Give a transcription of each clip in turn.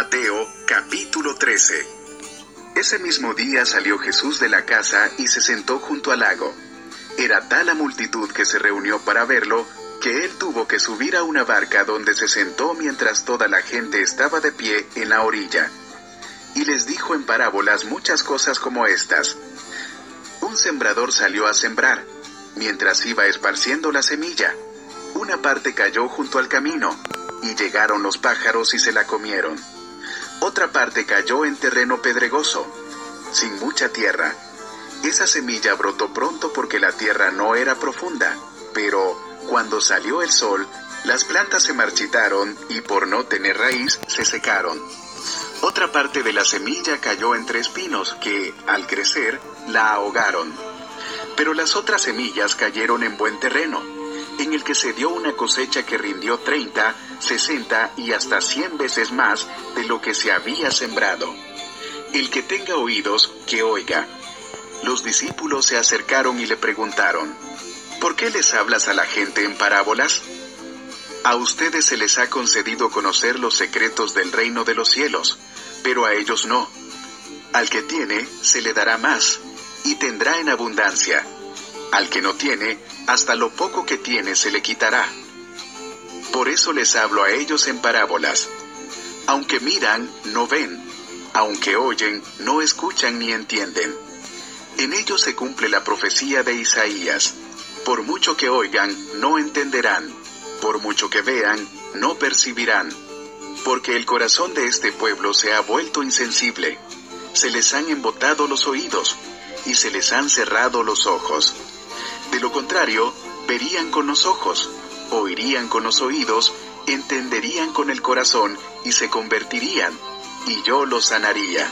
Mateo capítulo 13 Ese mismo día salió Jesús de la casa y se sentó junto al lago. Era tal la multitud que se reunió para verlo, que él tuvo que subir a una barca donde se sentó mientras toda la gente estaba de pie en la orilla. Y les dijo en parábolas muchas cosas como estas. Un sembrador salió a sembrar, mientras iba esparciendo la semilla. Una parte cayó junto al camino, y llegaron los pájaros y se la comieron. Otra parte cayó en terreno pedregoso, sin mucha tierra. Esa semilla brotó pronto porque la tierra no era profunda, pero cuando salió el sol, las plantas se marchitaron y por no tener raíz se secaron. Otra parte de la semilla cayó entre espinos que, al crecer, la ahogaron. Pero las otras semillas cayeron en buen terreno, en el que se dio una cosecha que rindió 30, 60 y hasta 100 veces más de lo que se había sembrado. El que tenga oídos, que oiga. Los discípulos se acercaron y le preguntaron, ¿por qué les hablas a la gente en parábolas? A ustedes se les ha concedido conocer los secretos del reino de los cielos, pero a ellos no. Al que tiene, se le dará más, y tendrá en abundancia. Al que no tiene, hasta lo poco que tiene se le quitará. Por eso les hablo a ellos en parábolas. Aunque miran, no ven. Aunque oyen, no escuchan ni entienden. En ellos se cumple la profecía de Isaías. Por mucho que oigan, no entenderán. Por mucho que vean, no percibirán. Porque el corazón de este pueblo se ha vuelto insensible. Se les han embotado los oídos y se les han cerrado los ojos. De lo contrario, verían con los ojos, oirían con los oídos, entenderían con el corazón y se convertirían, y yo los sanaría.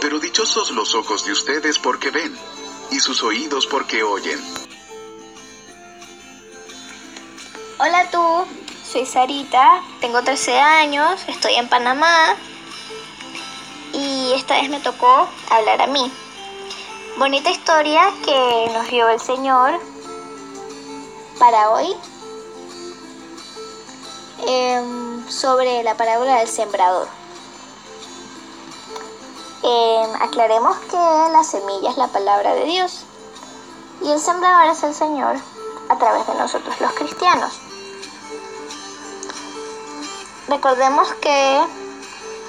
Pero dichosos los ojos de ustedes porque ven, y sus oídos porque oyen. Hola tú, soy Sarita, tengo 13 años, estoy en Panamá y esta vez me tocó hablar a mí. Bonita historia que nos dio el Señor para hoy em, sobre la parábola del sembrador. Em, aclaremos que la semilla es la palabra de Dios y el sembrador es el Señor a través de nosotros los cristianos. Recordemos que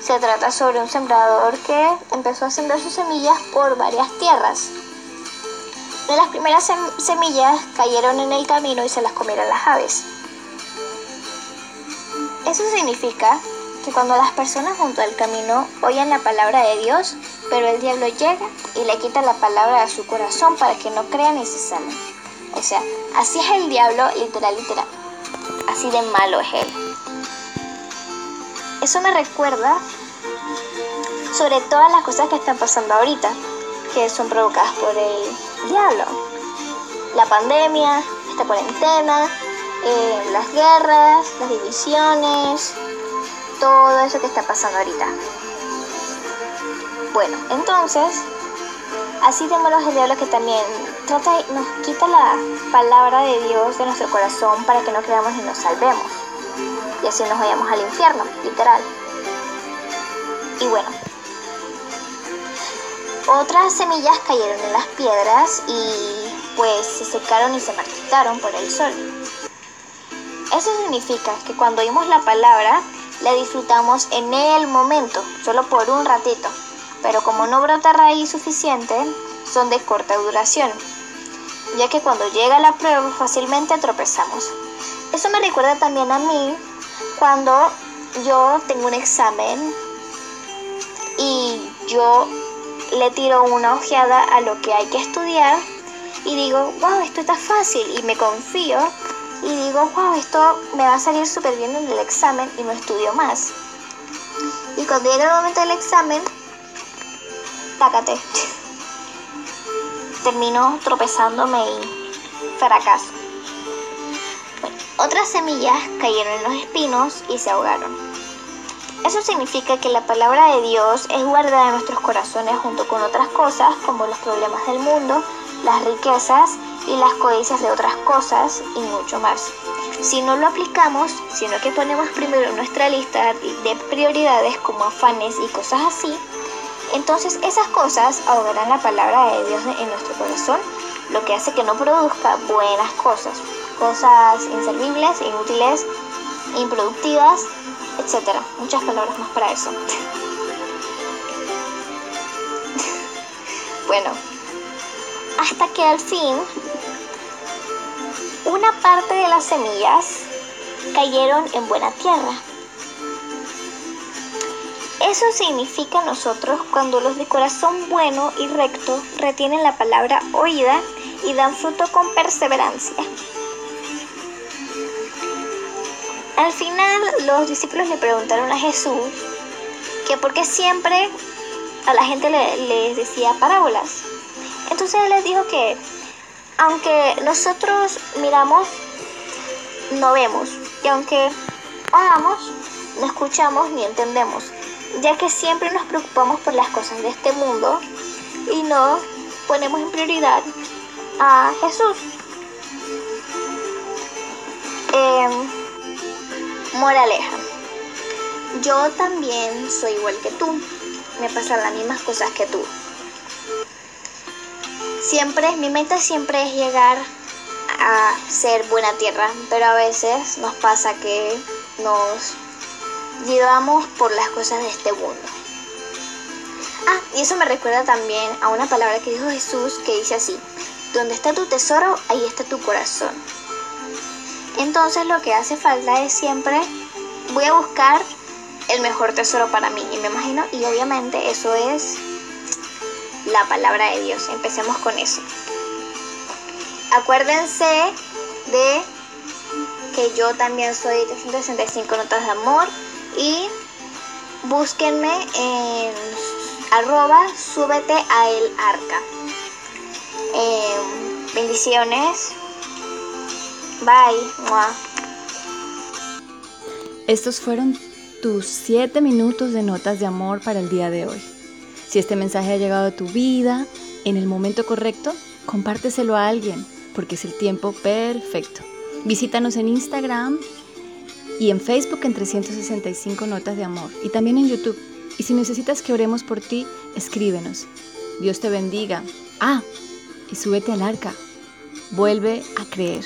se trata sobre un sembrador que empezó a sembrar sus semillas por varias tierras. De las primeras semillas cayeron en el camino y se las comieron las aves. Eso significa que cuando las personas junto al camino oyen la palabra de Dios, pero el diablo llega y le quita la palabra de su corazón para que no crean y se salven. O sea, así es el diablo, literal, literal. Así de malo es él. Eso me recuerda sobre todas las cosas que están pasando ahorita, que son provocadas por el diablo. La pandemia, esta cuarentena, eh, las guerras, las divisiones, todo eso que está pasando ahorita. Bueno, entonces, así tenemos el diablo que también trata, nos quita la palabra de Dios de nuestro corazón para que no creamos y nos salvemos y así nos vayamos al infierno, literal. Y bueno, otras semillas cayeron en las piedras y pues se secaron y se marchitaron por el sol. Eso significa que cuando oímos la palabra, la disfrutamos en el momento, solo por un ratito, pero como no brota raíz suficiente, son de corta duración, ya que cuando llega la prueba fácilmente tropezamos. Eso me recuerda también a mí cuando yo tengo un examen y yo le tiro una ojeada a lo que hay que estudiar y digo, wow, esto está fácil y me confío y digo, wow, esto me va a salir súper bien en el examen y no estudio más. Y cuando llega el momento del examen, tácate. Termino tropezándome y fracaso. Otras semillas cayeron en los espinos y se ahogaron. Eso significa que la palabra de Dios es guardada en nuestros corazones junto con otras cosas como los problemas del mundo, las riquezas y las codicias de otras cosas y mucho más. si no lo aplicamos, sino que ponemos primero nuestra lista de prioridades como afanes y cosas así, entonces esas cosas ahogarán la palabra de Dios en nuestro corazón, lo que hace que no produzca buenas cosas, cosas inservibles, inútiles, improductivas, etc. Muchas palabras más para eso. bueno, hasta que al fin una parte de las semillas cayeron en buena tierra. Eso significa nosotros cuando los de corazón bueno y recto retienen la palabra oída y dan fruto con perseverancia. Al final los discípulos le preguntaron a Jesús que por qué siempre a la gente le, les decía parábolas. Entonces él les dijo que aunque nosotros miramos, no vemos. Y aunque hagamos, no escuchamos ni entendemos. Ya que siempre nos preocupamos por las cosas de este mundo y no ponemos en prioridad a Jesús. Eh, moraleja. Yo también soy igual que tú. Me pasan las mismas cosas que tú. Siempre, mi meta siempre es llegar a ser buena tierra, pero a veces nos pasa que nos llevamos por las cosas de este mundo. Ah, y eso me recuerda también a una palabra que dijo Jesús que dice así, donde está tu tesoro, ahí está tu corazón. Entonces lo que hace falta es siempre, voy a buscar el mejor tesoro para mí, y me imagino, y obviamente eso es la palabra de Dios. Empecemos con eso. Acuérdense de que yo también soy 365 notas de amor y búsquenme en arroba súbete a el arca. Em, bendiciones. Bye. Estos fueron tus 7 minutos de notas de amor para el día de hoy. Si este mensaje ha llegado a tu vida en el momento correcto, compárteselo a alguien, porque es el tiempo perfecto. Visítanos en Instagram y en Facebook en 365 Notas de Amor y también en YouTube. Y si necesitas que oremos por ti, escríbenos. Dios te bendiga. Ah, y súbete al arca. Vuelve a creer.